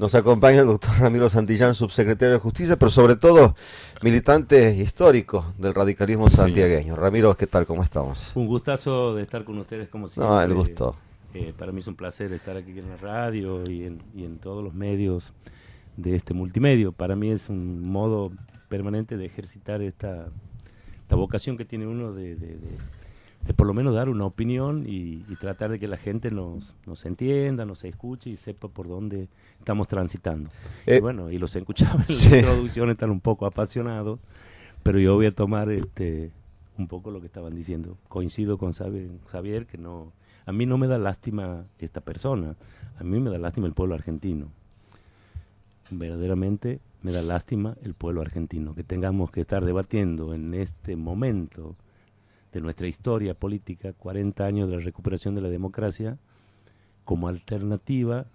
Nos acompaña el doctor Ramiro Santillán, subsecretario de Justicia, pero sobre todo militante histórico del radicalismo santiagueño. Ramiro, ¿qué tal? ¿Cómo estamos? Un gustazo de estar con ustedes como siempre. No, el gusto. Eh, para mí es un placer estar aquí en la radio y en, todos los medios de este multimedio. Para mí es un modo permanente de ejercitar esta, vocación que tiene uno de de por lo menos dar una opinión y, tratar de que la gente nos, nos, entienda, nos escuche y sepa por dónde estamos transitando. y eh, bueno, y los escuchaba en la introducción, están un poco apasionados, pero yo voy a tomar este un poco lo que estaban diciendo. Coincido con Xavier que no, a mí no me da lástima esta persona, a mí me da lástima el pueblo argentino. Verdaderamente me da lástima el pueblo argentino, que tengamos que estar debatiendo en este momento de nuestra historia política, 40 años de la recuperación de la democracia, como alternativa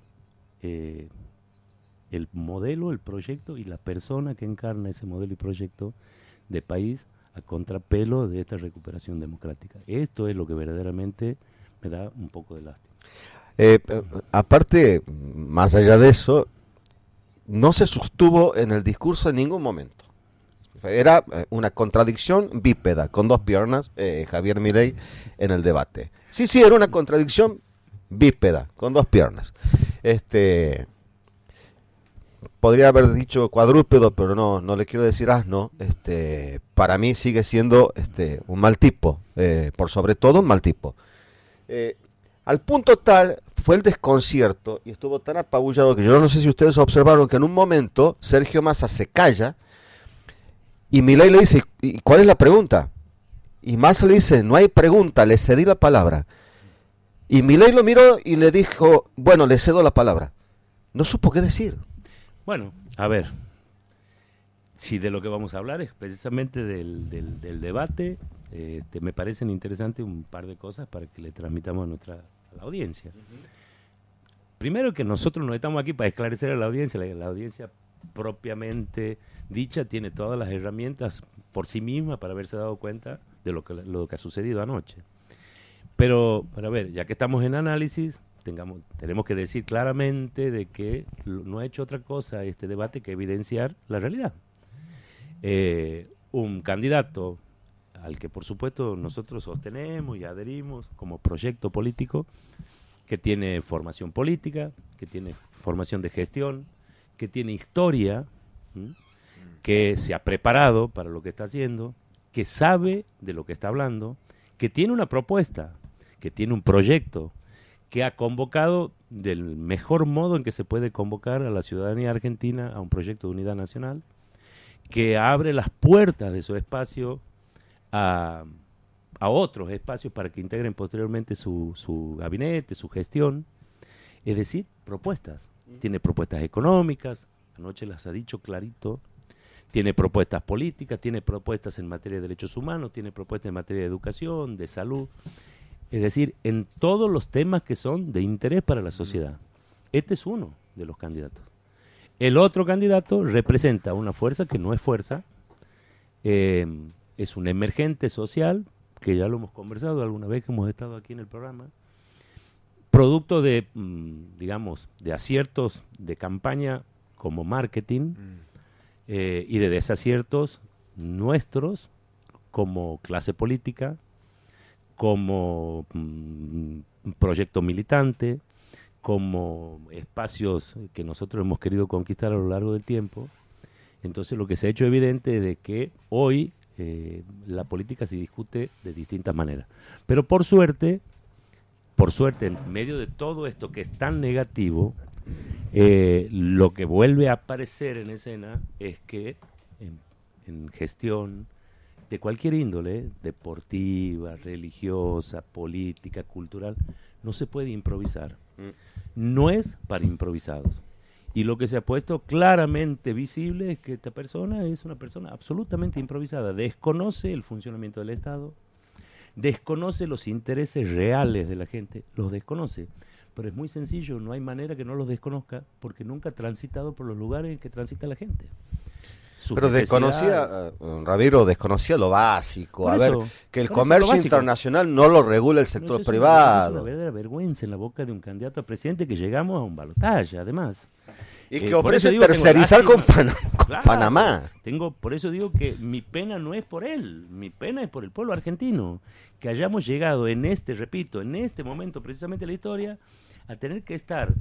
eh, el modelo, el proyecto y la persona que encarna ese modelo y proyecto de país a contrapelo de esta recuperación democrática. Esto es lo que verdaderamente me da un poco de lástima. Eh, aparte, más allá de eso, no se sostuvo en el discurso en ningún momento. Era eh, una contradicción bípeda, con dos piernas, eh, Javier Milei en el debate. Sí, sí, era una contradicción bípeda, con dos piernas. Este podría haber dicho cuadrúpedo, pero no, no le quiero decir asno. Este, para mí sigue siendo este, un mal tipo, eh, por sobre todo un mal tipo. al punto tal fue el desconcierto y estuvo tan apabullado que yo no sé si ustedes observaron que en un momento Sergio Massa se calla y Milei le dice, ¿y cuál es la pregunta? Y Massa le dice, no hay pregunta, le cedí la palabra. Y Milei lo miró y le dijo, bueno, le cedo la palabra. No supo qué decir. Bueno, a ver, si de lo que vamos a hablar es precisamente del, debate, este, me parecen interesantes un par de cosas para que le transmitamos a nuestra la audiencia. Primero que nosotros no estamos aquí para esclarecer a la audiencia, la audiencia propiamente dicha tiene todas las herramientas por sí misma para haberse dado cuenta de lo que, lo que ha sucedido anoche. Pero, a ver, ya que estamos en análisis, tengamos, tenemos que decir claramente de que no ha hecho otra cosa este debate que evidenciar la realidad. Eh, un candidato al que por supuesto nosotros sostenemos y adherimos como proyecto político, que tiene formación política, que tiene formación de gestión, que tiene historia, que se ha preparado para lo que está haciendo, que sabe de lo que está hablando, que tiene una propuesta, que tiene un proyecto, que ha convocado del mejor modo en que se puede convocar a la ciudadanía argentina a un proyecto de unidad nacional, que abre las puertas de su espacio a, otros espacios para que integren posteriormente su, su gabinete, su gestión, es decir, propuestas tiene propuestas económicas, anoche las ha dicho clarito, tiene propuestas políticas, tiene propuestas en materia de derechos humanos, tiene propuestas en materia de educación, de salud, es decir, en todos los temas que son de interés para la sociedad. Este es uno de los candidatos. El otro candidato representa una fuerza que no es fuerza, eh, es un emergente social, que ya lo hemos conversado alguna vez que hemos estado aquí en el programa, producto de, mm, digamos, de aciertos de campaña como marketing mm. eh, y de desaciertos nuestros como clase política, como mm, proyecto militante, como espacios que nosotros hemos querido conquistar a lo largo del tiempo. Entonces lo que se ha hecho evidente es de que hoy eh, la política se discute de distintas maneras. Pero por suerte, por suerte, en medio de todo esto que es tan negativo, eh, lo que vuelve a aparecer en escena es que en, gestión de cualquier índole, deportiva, religiosa, política, cultural, no se puede improvisar. Mm. No es para improvisados. Y lo que se ha puesto claramente visible es que esta persona es una persona absolutamente improvisada, desconoce el funcionamiento del Estado, desconoce los intereses reales de la gente, los desconoce. Pero es muy sencillo, no hay manera que no los desconozca porque nunca ha transitado por los lugares en que transita la gente. Pero desconocía, uh, Ramiro, desconocía lo básico. a ver, que el comercio internacional no lo regula el sector privado. Es una verdadera vergüenza en la boca de un candidato a presidente que llegamos a un balotaje, además. Y que Eh, por ofrece digo, tercerizar con, Claro. Panamá. Tengo, por eso digo que mi pena no es por él, mi pena es por el pueblo argentino. Que hayamos llegado en este, repito, en este momento precisamente de la historia, a tener que estar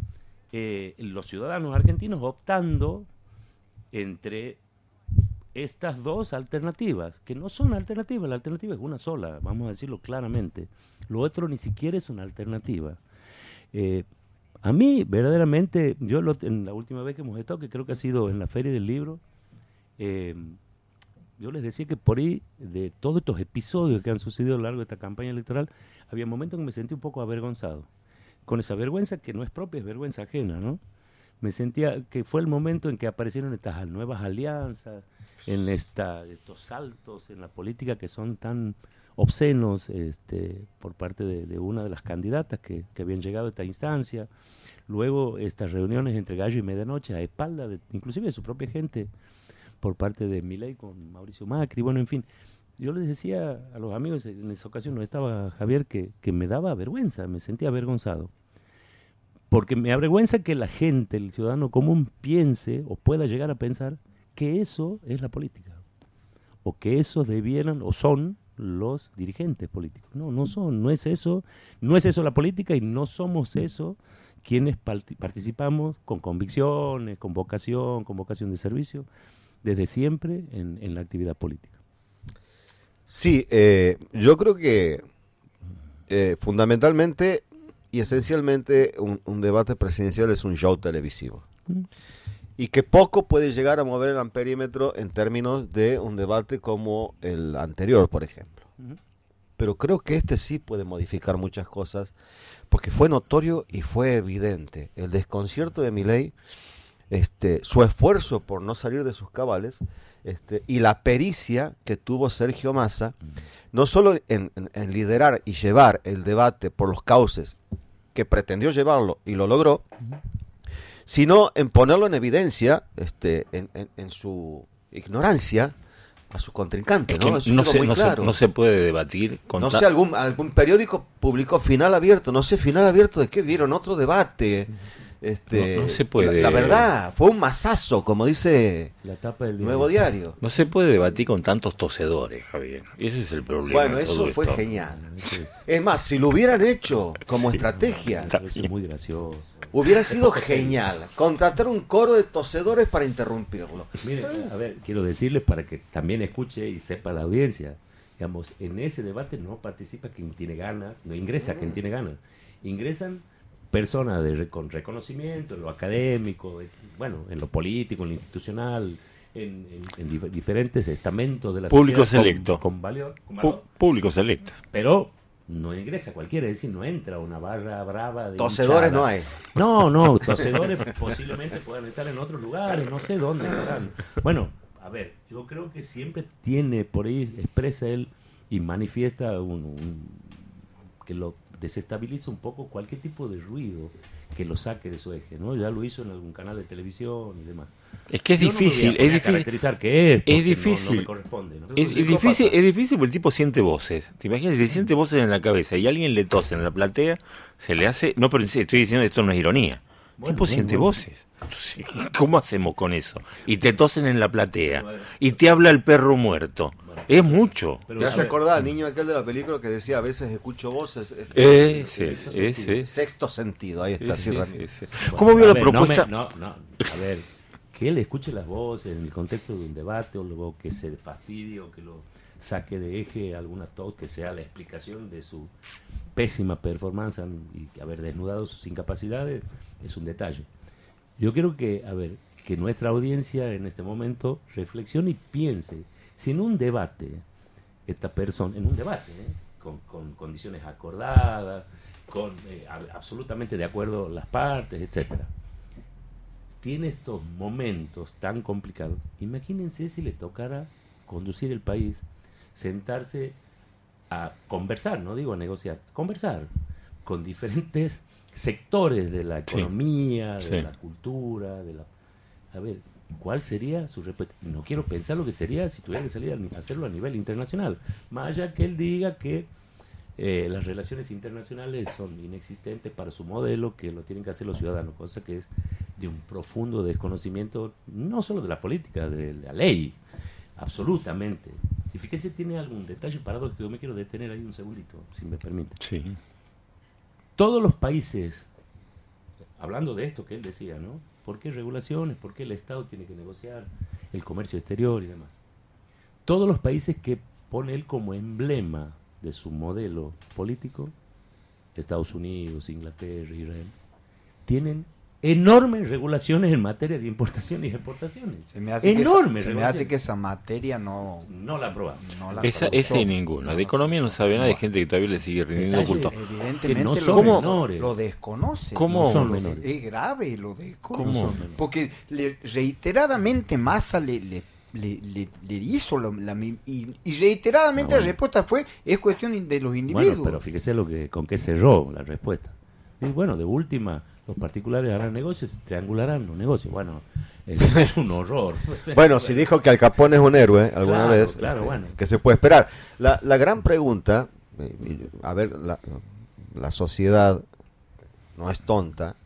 eh, los ciudadanos argentinos optando entre estas dos alternativas, que no son alternativas, la alternativa es una sola, vamos a decirlo claramente. Lo otro ni siquiera es una alternativa. Eh, a mí, verdaderamente, yo lo- en la última vez que hemos estado, que creo que ha sido en la Feria del Libro, eh, yo les decía que por ahí, de todos estos episodios que han sucedido a lo largo de esta campaña electoral, había momentos en que me sentí un poco avergonzado. Con esa vergüenza que no es propia, es vergüenza ajena, ¿no? Me sentía que fue el momento en que aparecieron estas nuevas alianzas, en esta, estos saltos en la política que son tan obscenos este, por parte de, de una de las candidatas que, que habían llegado a esta instancia. Luego estas reuniones entre gallo y medianoche a espalda, de, inclusive de su propia gente, por parte de Milei con Mauricio Macri. Bueno, en fin, yo les decía a los amigos, en esa ocasión no estaba Javier, que, que me daba vergüenza, me sentía avergonzado. Porque me avergüenza que la gente, el ciudadano común, piense o pueda llegar a pensar que eso es la política. O que esos debieran o son los dirigentes políticos. No, no son, no es eso, no es eso la política y no somos eso quienes parti- participamos con convicciones, con vocación, con vocación de servicio, desde siempre en, en la actividad política. Sí, eh, yo creo que eh, fundamentalmente y esencialmente un, un debate presidencial es un show televisivo. Mm. Y que poco puede llegar a mover el amperímetro en términos de un debate como el anterior, por ejemplo. Pero creo que este sí puede modificar muchas cosas, porque fue notorio y fue evidente. El desconcierto de Milei, este, su esfuerzo por no salir de sus cabales, este, y la pericia que tuvo Sergio Massa, no solo en, en- en liderar y llevar el debate por los cauces que pretendió llevarlo y lo logró, sino en ponerlo en evidencia, este, en, en- en su ignorancia a su contrincante. Es ¿no? Eso no, se, muy no, se, no se puede debatir con No sé, algún, algún periódico publicó final abierto, no sé, final abierto de qué vieron, otro debate. Este, No- no se puede- La, la verdad, fue un masazo, como dice La tapa del Nuevo Diario. no se puede debatir con tantos tosedores, Javier. Ese es el problema. Bueno, eso todo fue esto. genial. Es- más, si lo hubieran hecho como Sí. estrategia, eso es muy gracioso. hubiera sido genial. Contratar un coro de tosedores para interrumpirlo. Mire, a ver, quiero decirles para que también escuche y sepa la audiencia. Digamos, en ese debate no participa quien tiene ganas, no ingresa quien tiene ganas. Ingresan personas de, con reconocimiento en lo académico, eh, bueno, en lo político, en lo institucional, en, en- en dif- diferentes estamentos de la Público sociedad selecto. Con, valor, con Pu- valor. público selecto. pero no ingresa cualquiera, es decir, no entra una barra brava de Tosedores hinchada. no hay. No, no, tosedores posiblemente puedan estar en otros lugares, no sé dónde estarán. Bueno, a ver, yo creo que siempre tiene, por ahí expresa él y manifiesta un, un- que lo desestabiliza un poco cualquier tipo de ruido que lo saque de su eje, ¿no? Ya lo hizo en algún canal de televisión y demás. Es que es Yo difícil, es difícil. caracterizar qué es, no- No, difícil. me corresponde, ¿no? Es, es difícil, es difícil porque el tipo siente voces. ¿Te imaginas? Si siente voces en la cabeza y alguien le tose en la platea, se le hace. No, pero estoy diciendo esto no es ironía. Bueno, tipo siente bueno. voces. Entonces, ¿Cómo hacemos con eso? Y te tosen en la platea. Y te habla el perro muerto. Es mucho. Pero, ver, acordar al niño aquel de la película que decía a veces escucho voces. es- es-. Sexto sentido, ahí está. sí, ¿Cómo vio la ver, no me- propuesta? No, no, a ver, que él escuche las voces en el contexto de un debate o luego que se fastidie o que lo saque de eje alguna tos que sea la explicación de su pésima performance y haber desnudado sus incapacidades es un detalle. Yo quiero que, a ver, que nuestra audiencia en este momento reflexione y piense si en un debate esta persona, en un debate, ¿eh? con, con condiciones acordadas, con eh, absolutamente de acuerdo las partes, etcétera, tiene estos momentos tan complicados. Imagínense si le tocara conducir el país, sentarse a conversar, no digo a negociar, conversar con diferentes sectores de la Sí. economía, de Sí. la cultura, de la a ver, ¿cuál sería su respuesta? No quiero pensar lo que sería si tuviera que salir a hacerlo a nivel internacional. Más allá que él diga que eh, las relaciones internacionales son inexistentes para su modelo, que lo tienen que hacer los ciudadanos, cosa que es de un profundo desconocimiento, no solo de la política, de la ley, absolutamente. Y fíjese, tiene algún detalle paradójico, yo me quiero detener ahí un segundito, si me permite. Sí. Todos los países, hablando de esto que él decía, ¿no? ¿Por qué regulaciones? ¿Por qué el Estado tiene que negociar el comercio exterior y demás? Todos los países que pone él como emblema de su modelo político, Estados Unidos, Inglaterra, Israel, tienen enormes regulaciones en materia de importaciones y exportaciones. Se me hace, enormes que, esa, se me hace que esa materia no... No la aprobamos. No la esa, esa y ninguna. No, de economía no sabe nada, hay gente que todavía le sigue rindiendo culto. Evidentemente no son lo, menores. lo desconoce. ¿Cómo? No son menores. Es grave, lo desconoce. ¿Cómo? Porque le, reiteradamente Massa le, le le, le, le, hizo la, la y, y, reiteradamente ah, bueno. la respuesta fue es cuestión de los individuos. Bueno, pero fíjese lo que con qué cerró la respuesta. Y bueno, de última, los particulares harán negocios, triangularán los negocios. Bueno, eso es un horror. bueno, si dijo que Al Capone es un héroe alguna claro, vez, claro, bueno. que se puede esperar. La, la gran pregunta, a ver, la, la sociedad no es tonta.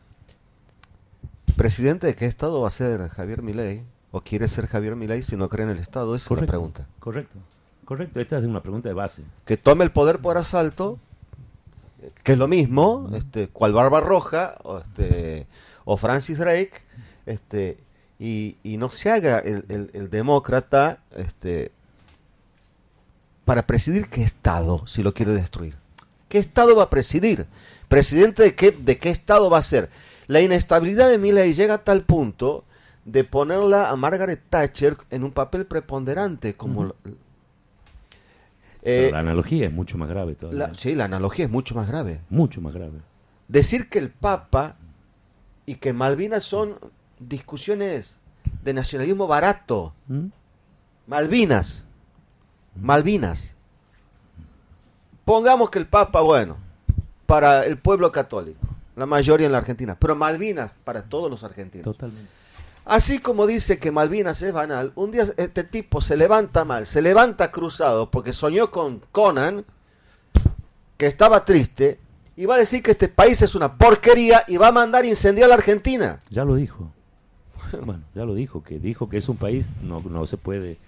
¿Presidente de qué estado va a ser Javier Milei? ¿O quiere ser Javier Milei si no cree en el Estado? Esa correcto, es la pregunta. Correcto, correcto. Esta es una pregunta de base. Que tome el poder por asalto, que es lo mismo, este, cual Barba Roja o, este, o Francis Drake, este, y, y no se haga el, el, el demócrata este, para presidir qué Estado si lo quiere destruir. ¿Qué Estado va a presidir? ¿Presidente de qué, de qué Estado va a ser? La inestabilidad de Milei llega a tal punto de ponerla a Margaret Thatcher en un papel preponderante como... Uh -huh. Eh, la analogía es mucho más grave todavía. La, sí, la analogía es mucho más grave. Mucho más grave. Decir que el Papa y que Malvinas son discusiones de nacionalismo barato. ¿Mm? Malvinas. Malvinas. Pongamos que el Papa, bueno, para el pueblo católico, la mayoría en la Argentina, pero Malvinas para todos los argentinos. Totalmente. Así como dice que Malvinas es banal, un día este tipo se levanta mal, se levanta cruzado porque soñó con Conan, que estaba triste, y va a decir que este país es una porquería y va a mandar incendiar a la Argentina. Ya lo dijo. Bueno, ya lo dijo, que dijo que es un país, no, no se puede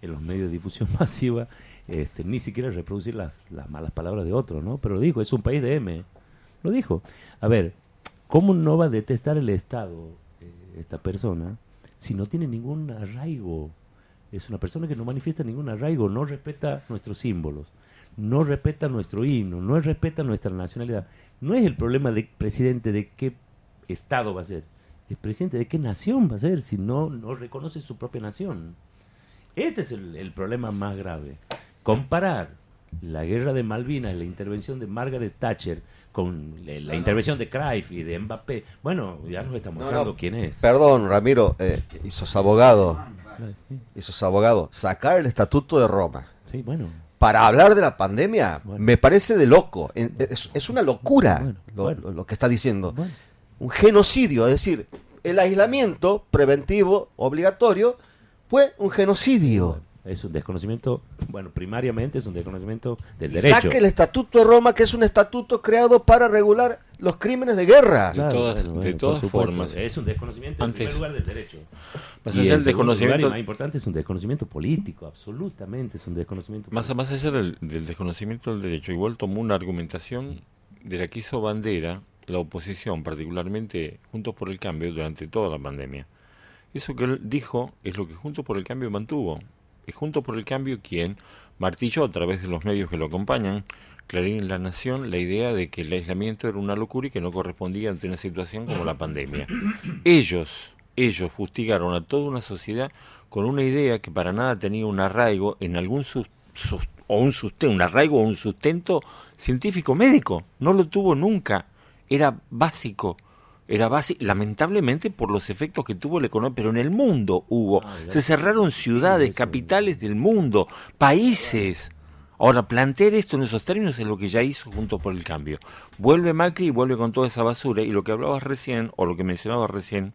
en los medios de difusión masiva este, ni siquiera reproducir las, las malas palabras de otros, ¿no? Pero lo dijo, es un país de M. Lo dijo. A ver, ¿cómo no va a detestar el Estado esta persona si no tiene ningún arraigo? Es una persona que no manifiesta ningún arraigo, no respeta nuestros símbolos, no respeta nuestro himno, no respeta nuestra nacionalidad. No es el problema del presidente de qué Estado va a ser, el presidente de qué nación va a ser si no, no reconoce su propia nación. Este es el, el problema más grave. Comparar la guerra de Malvinas, la intervención de Margaret Thatcher, con la, la intervención de Cruyff y de Mbappé. Bueno, ya nos está mostrando no, no, quién es. Perdón, Ramiro, eh, y sos abogado. Y sos abogado. Sacar el Estatuto de Roma. Sí, bueno. Para hablar de la pandemia, bueno. me parece de loco. Es, es una locura bueno, lo, bueno. lo, que está diciendo. Un genocidio, es decir, el aislamiento preventivo obligatorio fue un genocidio es un desconocimiento, bueno, primariamente es un desconocimiento del y derecho. Saque el Estatuto de Roma, que es un estatuto creado para regular los crímenes de guerra. Claro, de todas, bueno, de todas formas. Es un desconocimiento Antes, en primer lugar del derecho. Más allá del desconocimiento. Lugar, más importante es un desconocimiento político, absolutamente es un desconocimiento más, político. Más allá del, del desconocimiento del derecho, igual tomó una argumentación de la que hizo bandera la oposición, particularmente Juntos por el Cambio, durante toda la pandemia. Eso que él dijo es lo que Juntos por el Cambio mantuvo es Junto por el Cambio quien martilló a través de los medios que lo acompañan, Clarín en La Nación, la idea de que el aislamiento era una locura y que no correspondía ante una situación como la pandemia. Ellos, ellos fustigaron a toda una sociedad con una idea que para nada tenía un arraigo en algún un sustento, un arraigo o un sustento científico médico. No lo tuvo nunca. Era básico era básico, lamentablemente por los efectos que tuvo la economía, pero en el mundo hubo. Ah, Se cerraron ciudades, capitales del mundo, países. Ahora, plantear esto en esos términos es lo que ya hizo junto por el cambio. Vuelve Macri y vuelve con toda esa basura. Y lo que hablabas recién, o lo que mencionaba recién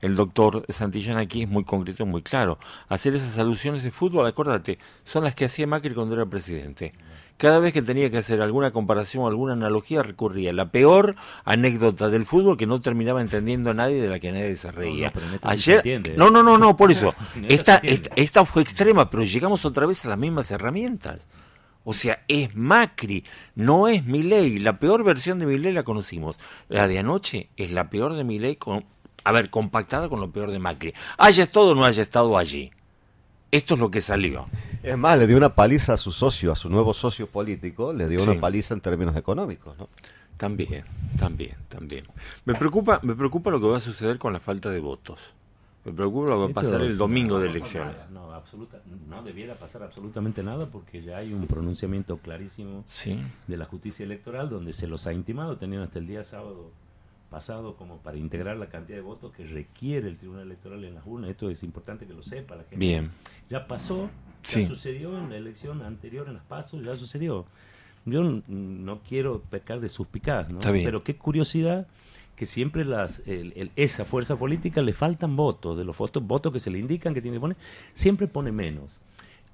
el doctor Santillán aquí es muy concreto, muy claro. Hacer esas alusiones de fútbol, acuérdate, son las que hacía Macri cuando era presidente cada vez que tenía que hacer alguna comparación o alguna analogía recurría a la peor anécdota del fútbol que no terminaba entendiendo a nadie de la que nadie se reía. Ayer, no, no, no, no, por eso. esta, esta, esta fue extrema, pero llegamos otra vez a las mismas herramientas. O sea, es Macri, no es Milei. La peor versión de Milei la conocimos. La de anoche es la peor de Milei, con, a ver, compactada con lo peor de Macri. Haya estado o no haya estado allí. Esto es lo que salió. Es más, le dio una paliza a su socio, a su nuevo socio político, le dio una paliza en términos económicos, ¿no? También, también, también. Me preocupa, me preocupa lo que va a suceder con la falta de votos. Me preocupa lo que va a pasar el domingo de elecciones. No, absoluta, no debiera pasar absolutamente nada porque ya hay un pronunciamiento clarísimo de la justicia electoral donde se los ha intimado, tenían hasta el día sábado pasado como para integrar la cantidad de votos que requiere el Tribunal Electoral en las urnas. Esto es importante que lo sepa la gente. Bien. Ya pasó, ya sucedió en la elección anterior, en las pasos, ya sucedió. Yo no quiero pecar de suspicaz, ¿no? Pero qué curiosidad que siempre las, esa fuerza política le faltan votos, de los votos, votos que se le indican que tiene que poner, siempre pone menos.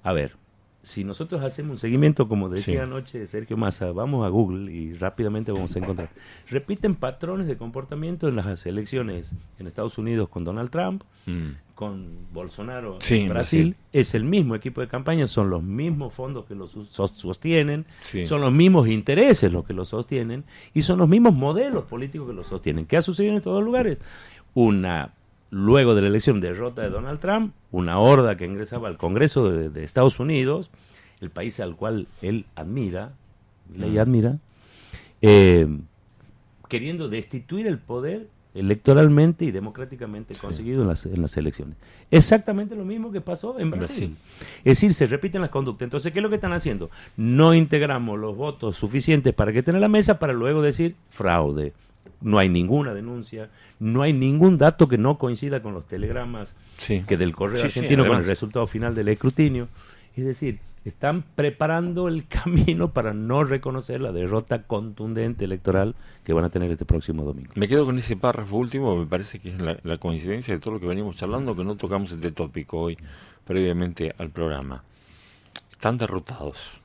A ver, si nosotros hacemos un seguimiento, como decía anoche Sergio Massa, vamos a Google y rápidamente vamos a encontrar. Repiten patrones de comportamiento en las elecciones en Estados Unidos con Donald Trump, mm. con Bolsonaro en Brasil. Es el mismo equipo de campaña, son los mismos fondos que los sostienen, son los mismos intereses los que los sostienen y son los mismos modelos políticos que los sostienen. ¿Qué ha sucedido en todos los lugares? Una luego de la elección derrota de Donald Trump, una horda que ingresaba al Congreso de, Estados Unidos, el país al cual él admira, le admira, eh, queriendo destituir el poder electoralmente y democráticamente conseguido en, las, en las elecciones. Exactamente lo mismo que pasó en Brasil. Es decir, se repiten las conductas. Entonces, ¿qué es lo que están haciendo? No integramos los votos suficientes para que estén en la mesa para luego decir fraude, no hay ninguna denuncia, no hay ningún dato que no coincida con los telegramas que del correo argentino con el resultado final del escrutinio. Es decir, están preparando el camino para no reconocer la derrota contundente electoral que van a tener este próximo domingo. Me quedo con ese párrafo último, me parece que es la, la coincidencia de todo lo que venimos charlando, que no tocamos este tópico hoy previamente al programa. Están derrotados.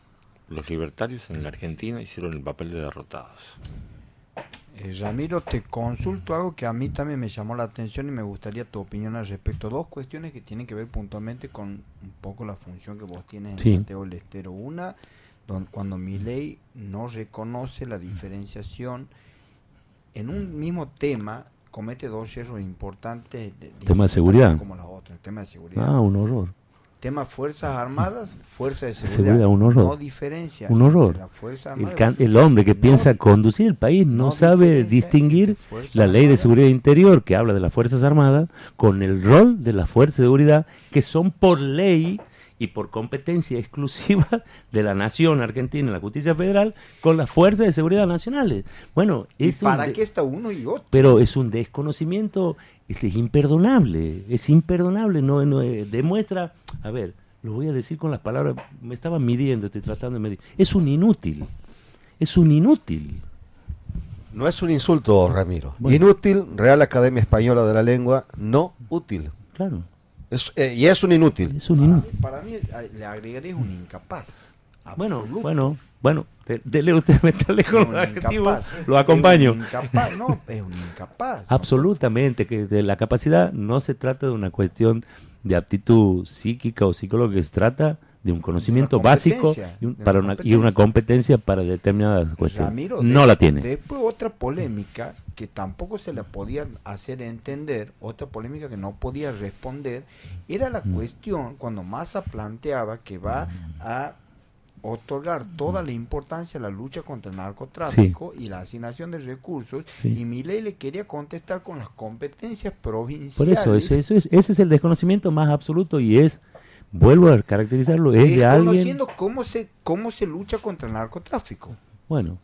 Los libertarios en la Argentina hicieron el papel de derrotados. Eh, Ramiro, te consulto algo que a mí también me llamó la atención y me gustaría tu opinión al respecto. Dos cuestiones que tienen que ver puntualmente con un poco la función que vos tienes en Santiago del Estero. Una, cuando mi ley no reconoce la diferenciación en un mismo tema, comete dos errores importantes. De, tema de seguridad. Como la otra, el tema de seguridad. Ah, un horror tema Fuerzas Armadas, Fuerza de Seguridad. un horror. No diferencia. Un horror. el, hombre que piensa conducir el país no, sabe distinguir la ley de seguridad interior que habla de las Fuerzas Armadas con el rol de las Fuerzas de Seguridad que son por ley y por competencia exclusiva de la nación argentina, la justicia federal, con las fuerzas de seguridad nacionales. Bueno, es para qué está uno y otro? Pero es un desconocimiento es, es imperdonable, es imperdonable, no, no eh, demuestra, a ver, lo voy a decir con las palabras, me estaba midiendo, estoy tratando de medir, es un inútil, es un inútil. No es un insulto, Ramiro. Inútil, Real Academia Española de la Lengua, no útil. Claro. Es, eh, y es un inútil. Es un inútil. Para, mí, le agregaré un incapaz. Bueno, bueno, bueno, dele usted meterle con lo acompaño. Es un incapaz, no, es un incapaz. Absolutamente, que de la capacidad no se trata de una cuestión de aptitud psíquica o psicológica, se trata de un conocimiento básico y, para una, y una competencia para determinadas cuestiones. no la tiene. Después otra polémica que tampoco se la podía hacer entender, otra polémica que no podía responder, era la mm. cuestión cuando Massa planteaba que va mm. a otorgar toda la importancia a la lucha contra el narcotráfico y la asignación de recursos y mi ley le quería contestar con las competencias provinciales. Por eso, eso, eso es, ese es el desconocimiento más absoluto y es, vuelvo a caracterizarlo, es de alguien... cómo se, cómo se lucha contra el narcotráfico. Bueno,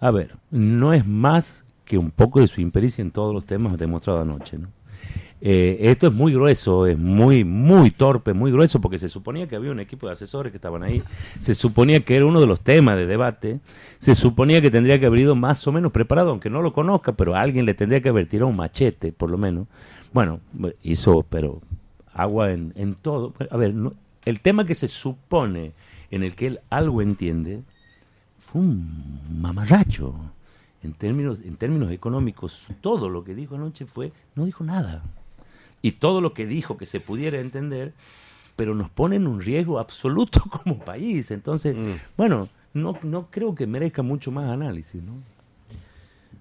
a ver, no es más que un poco de su impericia en todos los temas demostrado anoche, ¿no? Eh, esto es muy grueso, es muy, muy torpe, muy grueso, porque se suponía que había un equipo de asesores que estaban ahí, se suponía que era uno de los temas de debate, se suponía que tendría que haber ido más o menos preparado, aunque no lo conozca, pero alguien le tendría que haber tirado un machete, por lo menos. Bueno, hizo, pero agua en, en todo. A ver, el tema que se supone en el que él algo entiende, fue un mamarracho. En términos, en términos económicos, todo lo que dijo anoche fue, no dijo nada. Y todo lo que dijo que se pudiera entender, pero nos pone en un riesgo absoluto como país. Entonces, mm. bueno, no, no creo que merezca mucho más análisis. ¿no?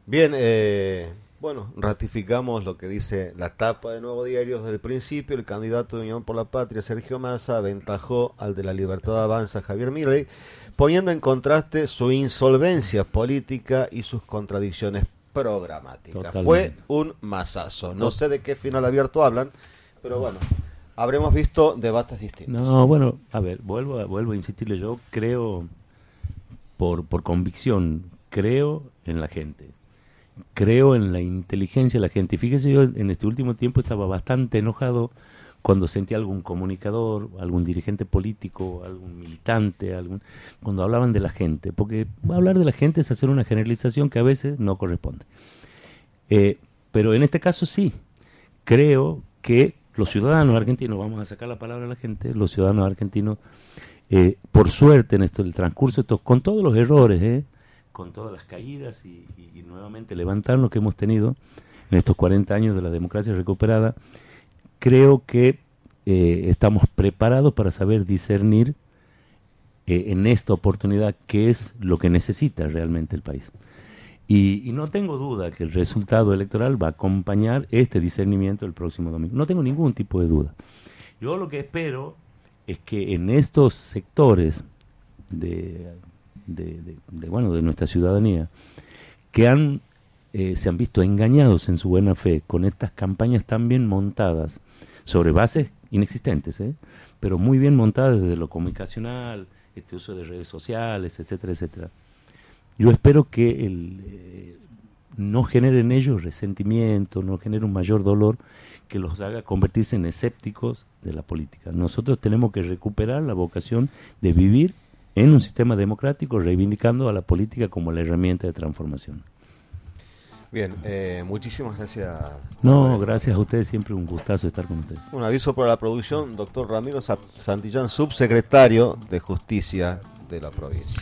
Bien, eh, bueno, ratificamos lo que dice la tapa de Nuevo Diario desde el principio. El candidato de Unión por la Patria, Sergio Massa, aventajó al de la Libertad Avanza, Javier Milei, poniendo en contraste su insolvencia política y sus contradicciones programáticas. Fue un masazo. No sé de qué final abierto hablan, pero bueno, habremos visto debates distintos. No, bueno, a ver, vuelvo a, vuelvo a insistirle, yo creo, por, por convicción, creo en la gente. Creo en la inteligencia de la gente. Fíjese, yo en este último tiempo estaba bastante enojado cuando sentí algún comunicador, algún dirigente político, algún militante, algún, cuando hablaban de la gente, porque hablar de la gente es hacer una generalización que a veces no corresponde. Eh, pero en este caso sí, creo que los ciudadanos argentinos, vamos a sacar la palabra a la gente, los ciudadanos argentinos, eh, por suerte en esto, el transcurso, esto, con todos los errores, eh, con todas las caídas y, nuevamente levantar lo que hemos tenido en estos 40 años de la democracia recuperada, creo que eh, estamos preparados para saber discernir eh, en esta oportunidad qué es lo que necesita realmente el país. Y, no tengo duda que el resultado electoral va a acompañar este discernimiento el próximo domingo. No tengo ningún tipo de duda. Yo lo que espero es que en estos sectores de, bueno, de nuestra ciudadanía que han, eh, se han visto engañados en su buena fe con estas campañas tan bien montadas, sobre bases inexistentes, ¿eh? pero muy bien montadas desde lo comunicacional, este uso de redes sociales, etcétera, etcétera. Yo espero que el, eh, no genere en ellos resentimiento, no genere un mayor dolor que los haga convertirse en escépticos de la política. Nosotros tenemos que recuperar la vocación de vivir en un sistema democrático, reivindicando a la política como la herramienta de transformación. Bien, eh, muchísimas gracias. No, gracias a ustedes, siempre un gustazo estar con ustedes. Un aviso para la producción, doctor Ramiro Santillán, subsecretario de Justicia de la provincia.